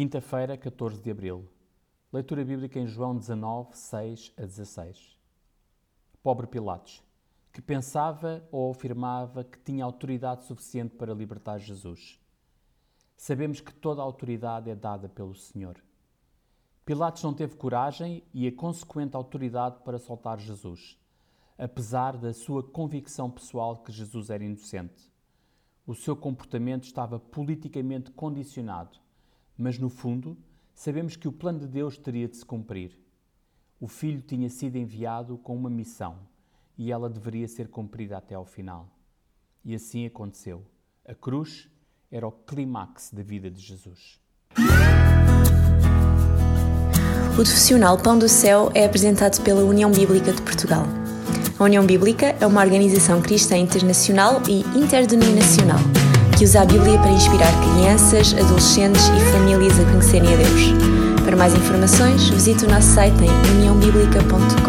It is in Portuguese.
Quinta-feira, 14 de abril. Leitura bíblica em João 19, 6 a 16. Pobre Pilatos, que pensava ou afirmava que tinha autoridade suficiente para libertar Jesus. Sabemos que toda a autoridade é dada pelo Senhor. Pilatos não teve coragem e a consequente autoridade para soltar Jesus, apesar da sua convicção pessoal que Jesus era inocente. O seu comportamento estava politicamente condicionado mas no fundo, sabemos que o plano de Deus teria de se cumprir. O filho tinha sido enviado com uma missão e ela deveria ser cumprida até ao final. E assim aconteceu. A cruz era o clímax da vida de Jesus. O profissional Pão do Céu é apresentado pela União Bíblica de Portugal. A União Bíblica é uma organização cristã internacional e interdenominacional que usa a Bíblia para inspirar crianças, adolescentes e famílias a conhecerem a Deus. Para mais informações, visite o nosso site em uniãobíblica.com.